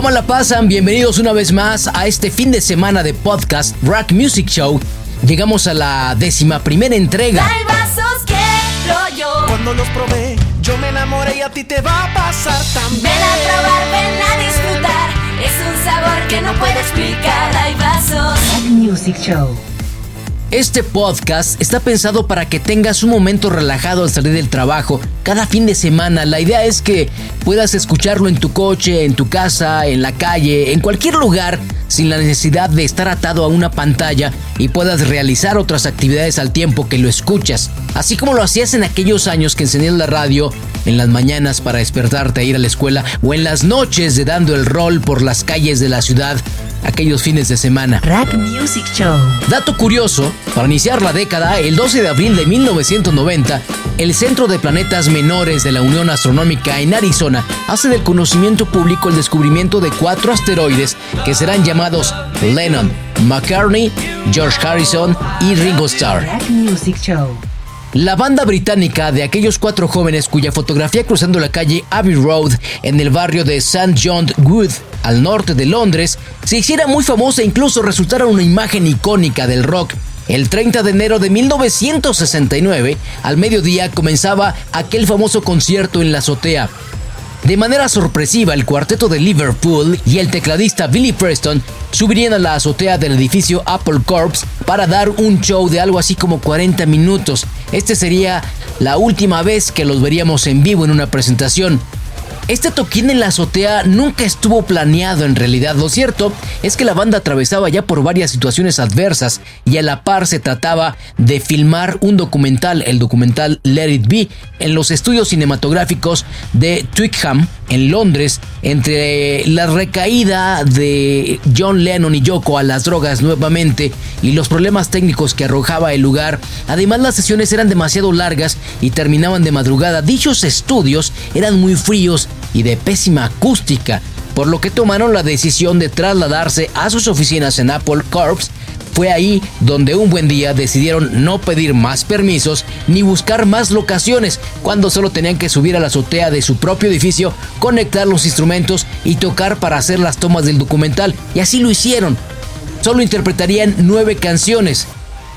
¿Cómo la pasan? Bienvenidos una vez más a este fin de semana de podcast Rock Music Show. Llegamos a la décima primera entrega. Hay vasos que yo. Cuando los probé, yo me enamoré y a ti te va a pasar también. Ven a probar, ven a disfrutar. Es un sabor que no puedo explicar. Hay vasos. Music Show. Este podcast está pensado para que tengas un momento relajado al salir del trabajo cada fin de semana. La idea es que puedas escucharlo en tu coche, en tu casa, en la calle, en cualquier lugar sin la necesidad de estar atado a una pantalla y puedas realizar otras actividades al tiempo que lo escuchas. Así como lo hacías en aquellos años que encendías la radio en las mañanas para despertarte a ir a la escuela o en las noches de dando el rol por las calles de la ciudad aquellos fines de semana. Rack Music Show. Dato curioso, para iniciar la década, el 12 de abril de 1990, el Centro de Planetas Menores de la Unión Astronómica en Arizona hace del conocimiento público el descubrimiento de cuatro asteroides que serán llamados Lennon, McCartney, George Harrison y Ringo Starr. Rack Music Show. La banda británica de aquellos cuatro jóvenes cuya fotografía cruzando la calle Abbey Road en el barrio de St. John Wood, al norte de Londres, se hiciera muy famosa e incluso resultara una imagen icónica del rock. El 30 de enero de 1969, al mediodía, comenzaba aquel famoso concierto en la azotea. De manera sorpresiva, el cuarteto de Liverpool y el tecladista Billy Preston subirían a la azotea del edificio Apple Corps para dar un show de algo así como 40 minutos. Este sería la última vez que los veríamos en vivo en una presentación. Este toquín en la azotea nunca estuvo planeado en realidad. Lo cierto es que la banda atravesaba ya por varias situaciones adversas y a la par se trataba de filmar un documental, el documental Let It Be, en los estudios cinematográficos de Twickenham, en Londres, entre la recaída de John Lennon y Yoko a las drogas nuevamente y los problemas técnicos que arrojaba el lugar. Además las sesiones eran demasiado largas y terminaban de madrugada. Dichos estudios eran muy fríos y de pésima acústica, por lo que tomaron la decisión de trasladarse a sus oficinas en Apple Corps. Fue ahí donde un buen día decidieron no pedir más permisos ni buscar más locaciones, cuando solo tenían que subir a la azotea de su propio edificio, conectar los instrumentos y tocar para hacer las tomas del documental. Y así lo hicieron. Solo interpretarían nueve canciones,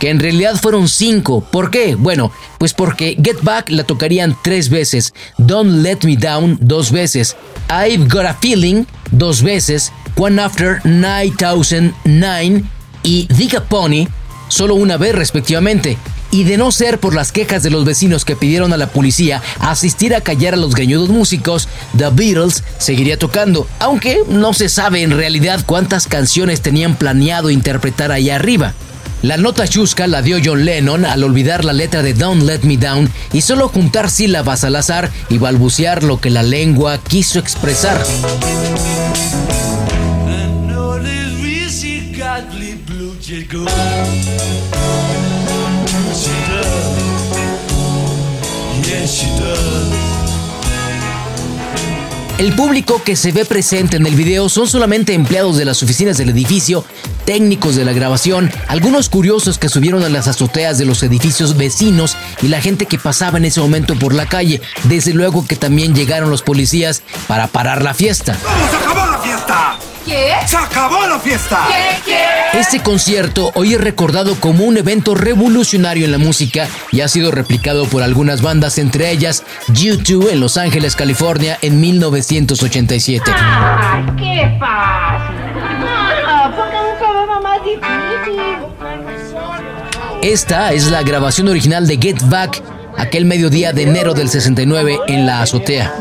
que en realidad fueron cinco. ¿Por qué? Bueno, pues porque Get Back la tocarían tres veces, Don't Let Me Down dos veces, I've Got a Feeling dos veces, One After 9009 y Diga Pony solo una vez respectivamente. Y de no ser por las quejas de los vecinos que pidieron a la policía asistir a callar a los greñudos músicos, The Beatles seguiría tocando, aunque no se sabe en realidad cuántas canciones tenían planeado interpretar allá arriba. La nota chusca la dio John Lennon al olvidar la letra de Don't Let Me Down y solo juntar sílabas al azar y balbucear lo que la lengua quiso expresar. El público que se ve presente en el video son solamente empleados de las oficinas del edificio, técnicos de la grabación, algunos curiosos que subieron a las azoteas de los edificios vecinos y la gente que pasaba en ese momento por la calle. Desde luego que también llegaron los policías para parar la fiesta. ¡Vamos, se acabó la fiesta! ¿Qué? ¡Se acabó la fiesta! ¿Qué? ¿Qué? Este concierto hoy es recordado como un evento revolucionario en la música y ha sido replicado por algunas bandas, entre ellas U2 en Los Ángeles, California en 1987. ¡Ay, qué fácil! Esta es la grabación original de Get Back, aquel mediodía de enero del 69 en la azotea.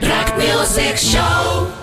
Rock Music Show.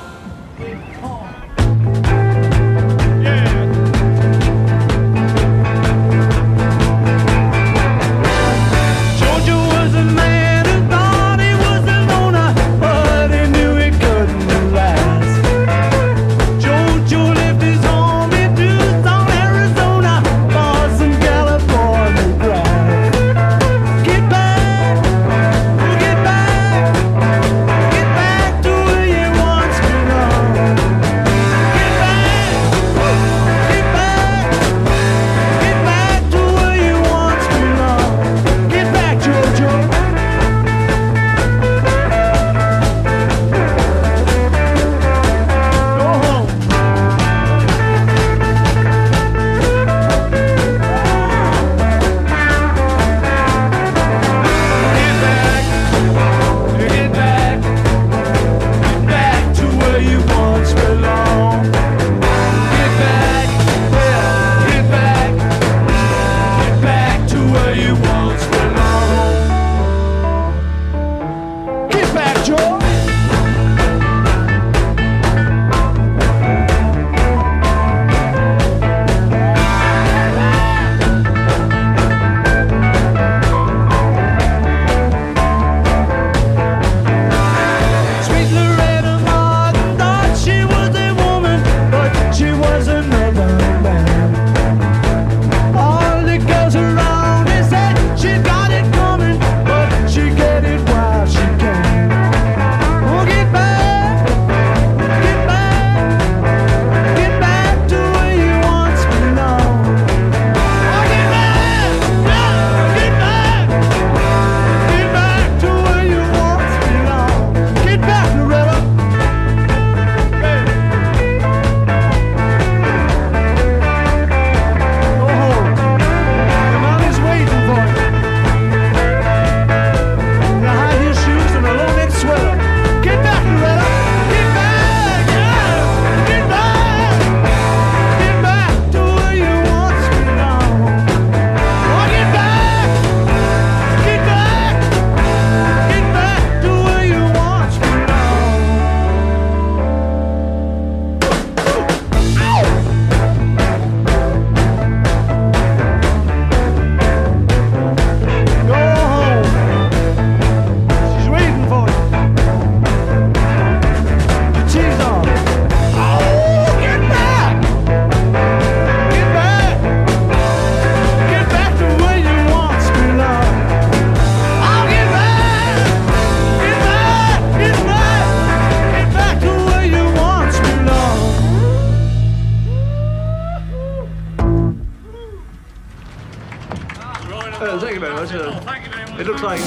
It's a, it looks like.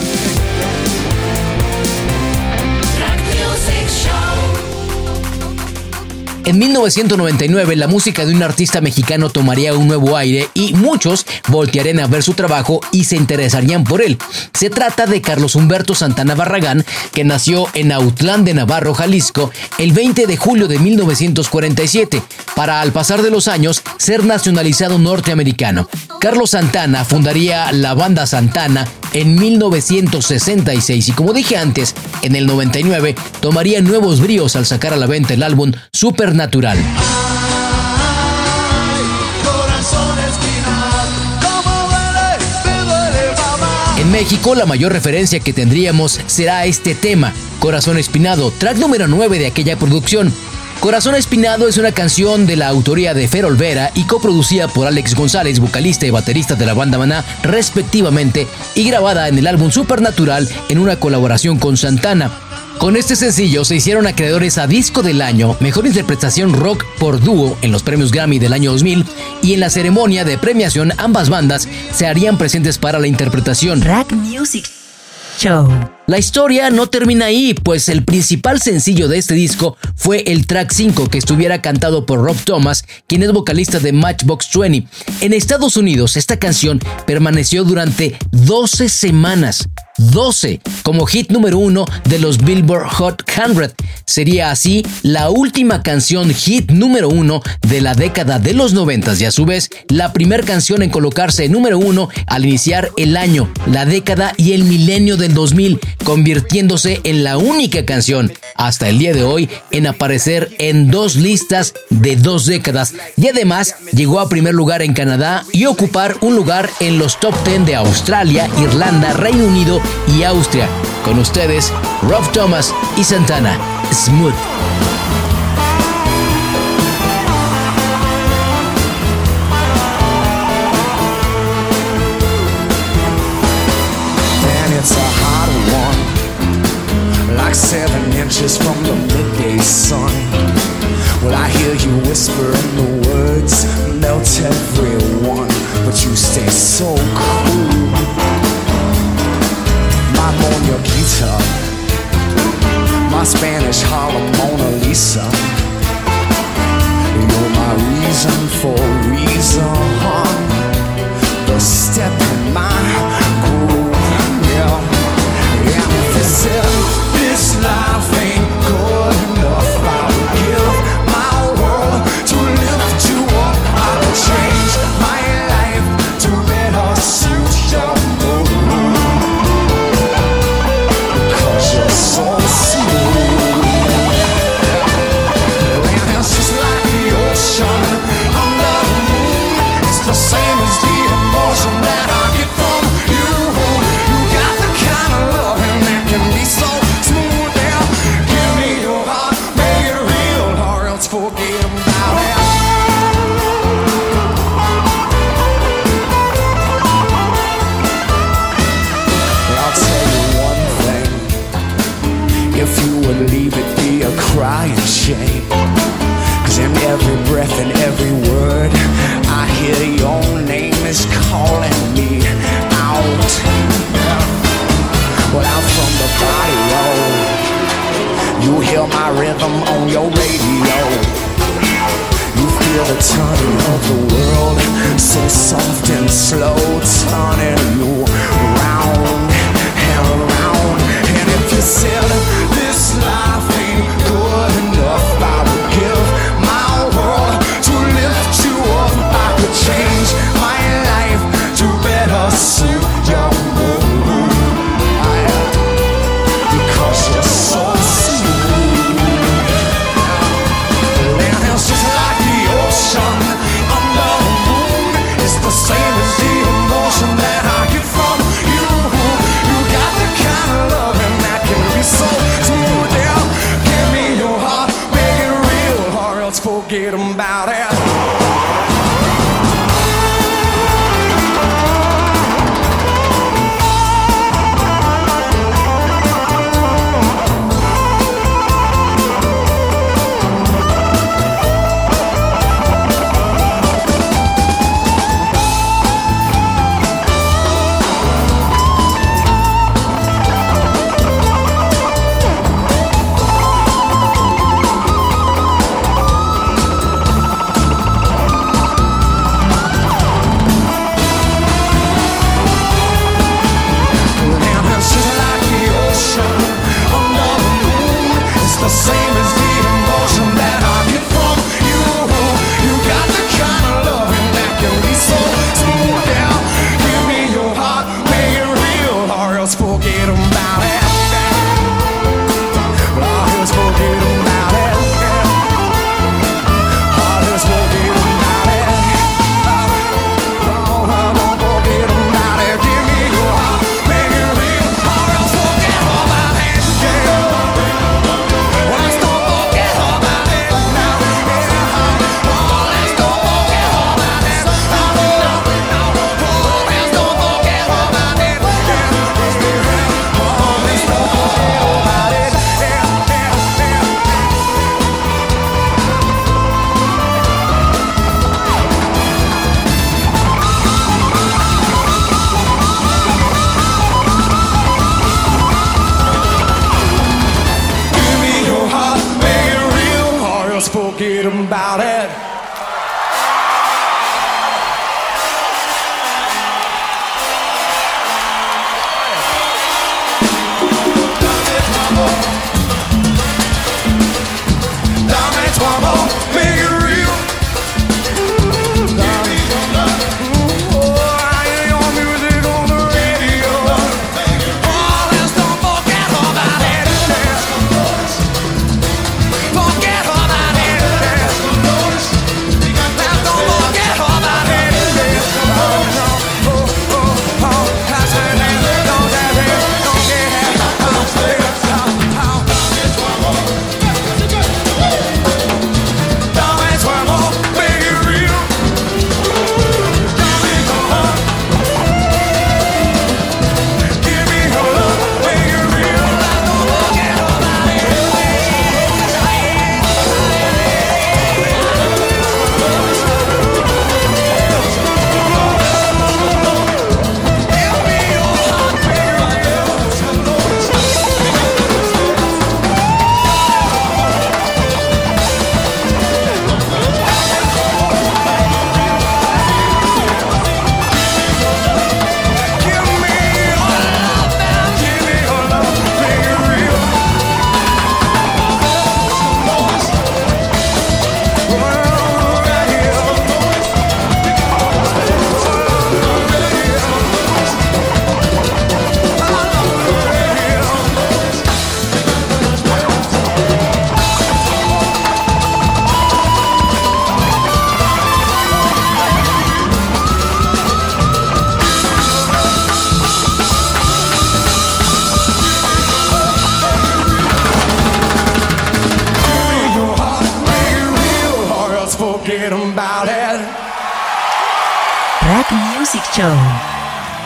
Rock Music Show. En 1999 la música de un artista mexicano tomaría un nuevo aire y muchos voltearían a ver su trabajo y se interesarían por él. Se trata de Carlos Humberto Santana Barragán, que nació en Autlán de Navarro, Jalisco, el 20 de julio de 1947, para al pasar de los años ser nacionalizado norteamericano. Carlos Santana fundaría la banda Santana en 1966 y como dije antes, en el 99 tomaría nuevos bríos al sacar a la venta el álbum Supernatural. En México la mayor referencia que tendríamos será este tema, Corazón Espinado, track número 9 de aquella producción. Corazón Espinado es una canción de la autoría de Fer Olvera y coproducida por Alex González, vocalista y baterista de la banda Maná, respectivamente, y grabada en el álbum Supernatural en una colaboración con Santana. Con este sencillo se hicieron acreedores a Disco del Año, Mejor Interpretación Rock por Dúo en los premios Grammy del año 2000 y en la ceremonia de premiación ambas bandas se harían presentes para la interpretación. Rack Music Show. La historia no termina ahí, pues el principal sencillo de este disco fue el track 5 que estuviera cantado por Rob Thomas, quien es vocalista de Matchbox 20. En Estados Unidos esta canción permaneció durante 12 semanas. 12 como hit número uno de los Billboard Hot 100. Sería así la última canción hit número uno de la década de los 90 y a su vez la primera canción en colocarse número uno al iniciar el año, la década y el milenio del 2000, convirtiéndose en la única canción hasta el día de hoy en aparecer en dos listas de dos décadas y además llegó a primer lugar en Canadá y ocupar un lugar en los top 10 de Australia, Irlanda, Reino Unido y Austria. Con ustedes, Rob Thomas y Santana. Smooth. seven inches from the midday sun. Well, I hear you whisper in the words, melt everyone, but you stay so cool. My Mona Guitar, my Spanish Harlem Mona Lisa. You're my reason for reason. The step in my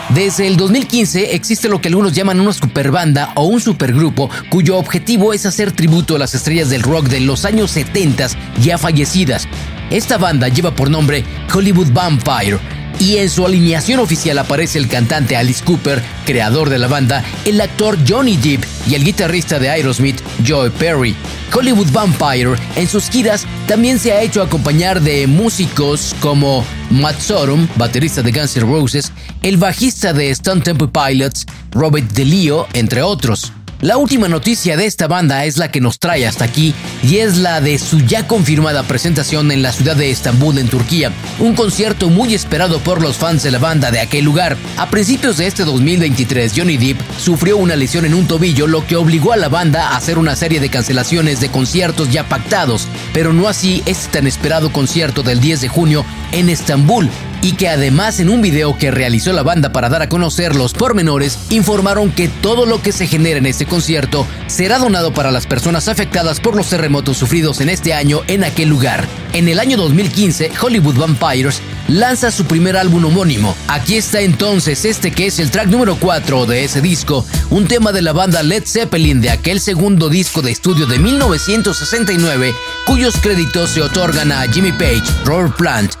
Desde el 2015 existe lo que algunos llaman una superbanda o un supergrupo cuyo objetivo es hacer tributo a las estrellas del rock de los años 70 ya fallecidas. Esta banda lleva por nombre Hollywood Vampire y en su alineación oficial aparece el cantante Alice Cooper, creador de la banda, el actor Johnny Depp y el guitarrista de Aerosmith, Joe Perry. Hollywood Vampire en sus giras también se ha hecho acompañar de músicos como Matt Sorum, baterista de Guns N' Roses, el bajista de Stone Temple Pilots, Robert DeLeo, entre otros. La última noticia de esta banda es la que nos trae hasta aquí y es la de su ya confirmada presentación en la ciudad de Estambul en Turquía, un concierto muy esperado por los fans de la banda de aquel lugar. A principios de este 2023, Johnny Depp sufrió una lesión en un tobillo, lo que obligó a la banda a hacer una serie de cancelaciones de conciertos ya pactados, pero no así este tan esperado concierto del 10 de junio en Estambul, y que además en un video que realizó la banda para dar a conocer los pormenores, informaron que todo lo que se genera en este concierto será donado para las personas afectadas por los terremotos sufridos en este año en aquel lugar. En el año 2015, Hollywood Vampires lanza su primer álbum homónimo. Aquí está entonces este que es el track número 4 de ese disco, un tema de la banda Led Zeppelin de aquel segundo disco de estudio de 1969, cuyos créditos se otorgan a Jimmy Page, Robert Plant,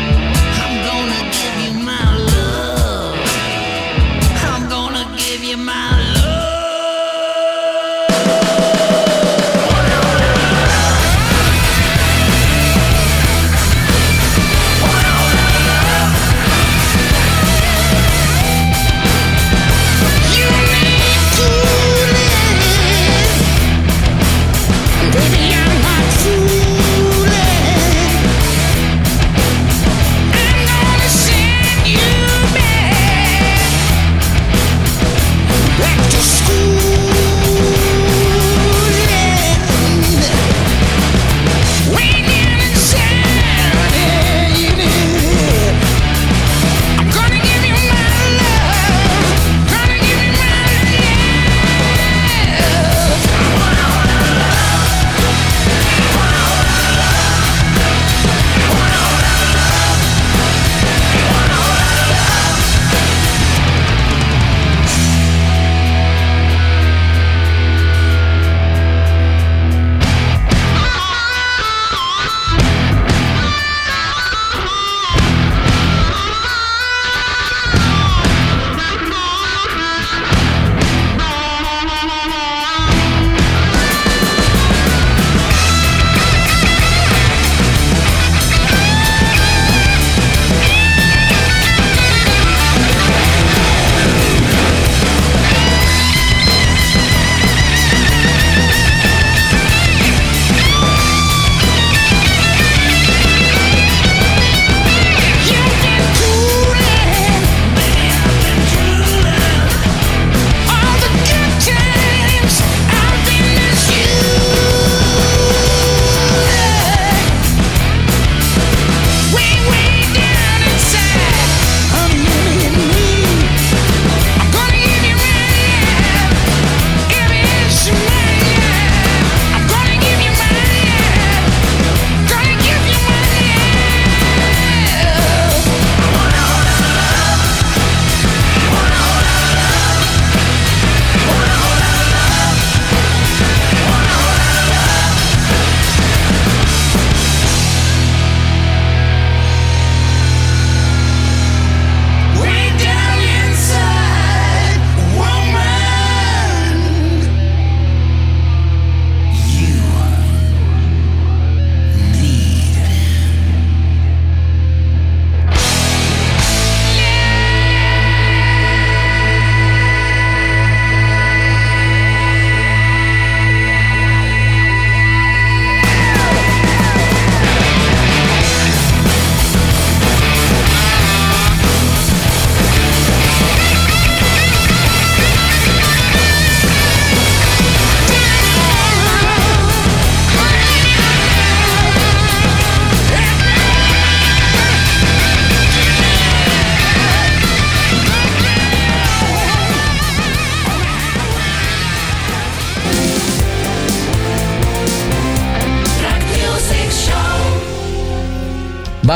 your mind.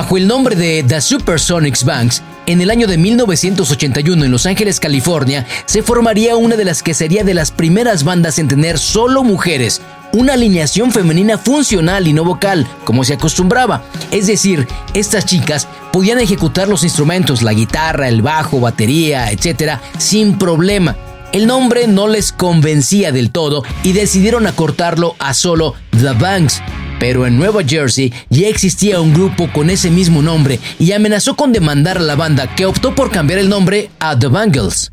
Bajo el nombre de The Supersonics Banks, en el año de 1981 en Los Ángeles, California, se formaría una de las que sería de las primeras bandas en tener solo mujeres, una alineación femenina funcional y no vocal, como se acostumbraba. Es decir, estas chicas podían ejecutar los instrumentos, la guitarra, el bajo, batería, etc., sin problema. El nombre no les convencía del todo y decidieron acortarlo a solo The Banks. Pero en Nueva Jersey ya existía un grupo con ese mismo nombre y amenazó con demandar a la banda que optó por cambiar el nombre a The Bangles.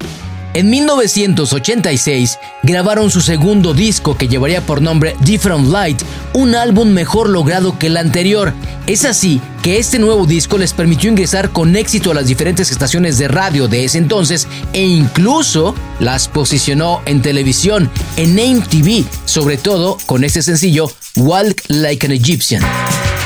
En 1986 grabaron su segundo disco que llevaría por nombre Different Light, un álbum mejor logrado que el anterior. Es así que este nuevo disco les permitió ingresar con éxito a las diferentes estaciones de radio de ese entonces e incluso las posicionó en televisión, en MTV, sobre todo con este sencillo Walk Like an Egyptian.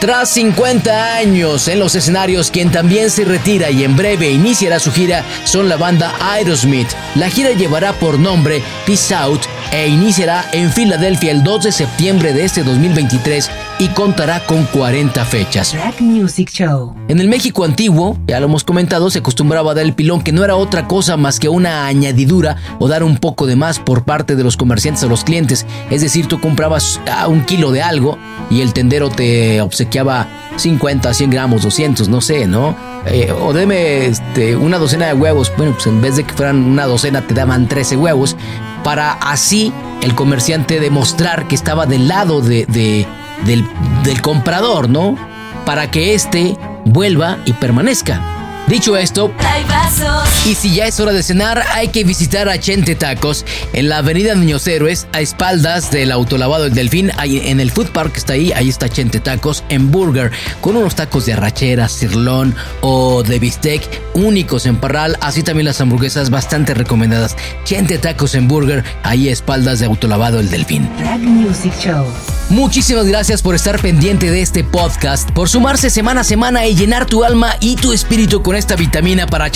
Tras 50 años en los escenarios, quien también se retira y en breve iniciará su gira son la banda Aerosmith. La gira llevará por nombre Peace Out e iniciará en Filadelfia el 2 de septiembre de este 2023 y contará con 40 fechas. Black Music Show. En el México antiguo, ya lo hemos comentado, se acostumbraba a dar el pilón que no era otra cosa más que una añadidura o dar un poco de más por parte de los comerciantes a los clientes. Es decir, tú comprabas ah, un kilo de algo y el tendero te obsequiaba 50, 100 gramos, 200, no sé, ¿no? Eh, o deme este, una docena de huevos. Bueno, pues en vez de que fueran una docena, te daban 13 huevos. Para así el comerciante demostrar que estaba del lado de, de- del, del comprador, ¿no? Para que éste vuelva y permanezca. Dicho esto, Y si ya es hora de cenar, hay que visitar a Chente Tacos en la avenida Niños Héroes, a espaldas del autolavado del Delfín, ahí en el Food Park que está ahí, ahí está Chente Tacos en Burger, con unos tacos de arrachera, cirlón o de bistec únicos en Parral, así también las hamburguesas bastante recomendadas. Chente Tacos en Burger, ahí a espaldas de autolavado el Delfín. Black Music Show. Muchísimas gracias por estar pendiente de este podcast, por sumarse semana a semana y llenar tu alma y tu espíritu con esta vitamina para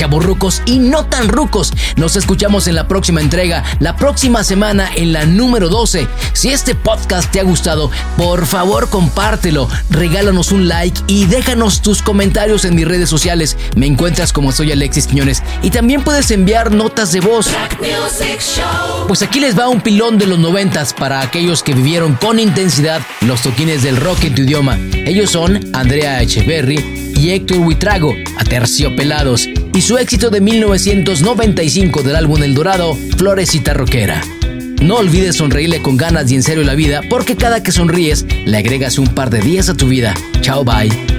y no tan rucos. Nos escuchamos en la próxima entrega, la próxima semana en la número 12. Si este podcast te ha gustado, por favor compártelo, regálanos un like y déjanos tus comentarios en mis redes sociales. Me encuentras como soy Alexis Quiñones y también puedes enviar notas de voz. Pues aquí les va un pilón de los noventas para aquellos que vivieron con intensidad los toquines del rock en tu idioma. Ellos son Andrea Echeverry y Héctor Huitrago, Aterciopelados, y su éxito de 1995 del álbum El Dorado, Florecita Roquera. No olvides sonreírle con ganas y en serio la vida, porque cada que sonríes le agregas un par de días a tu vida. Chao, bye.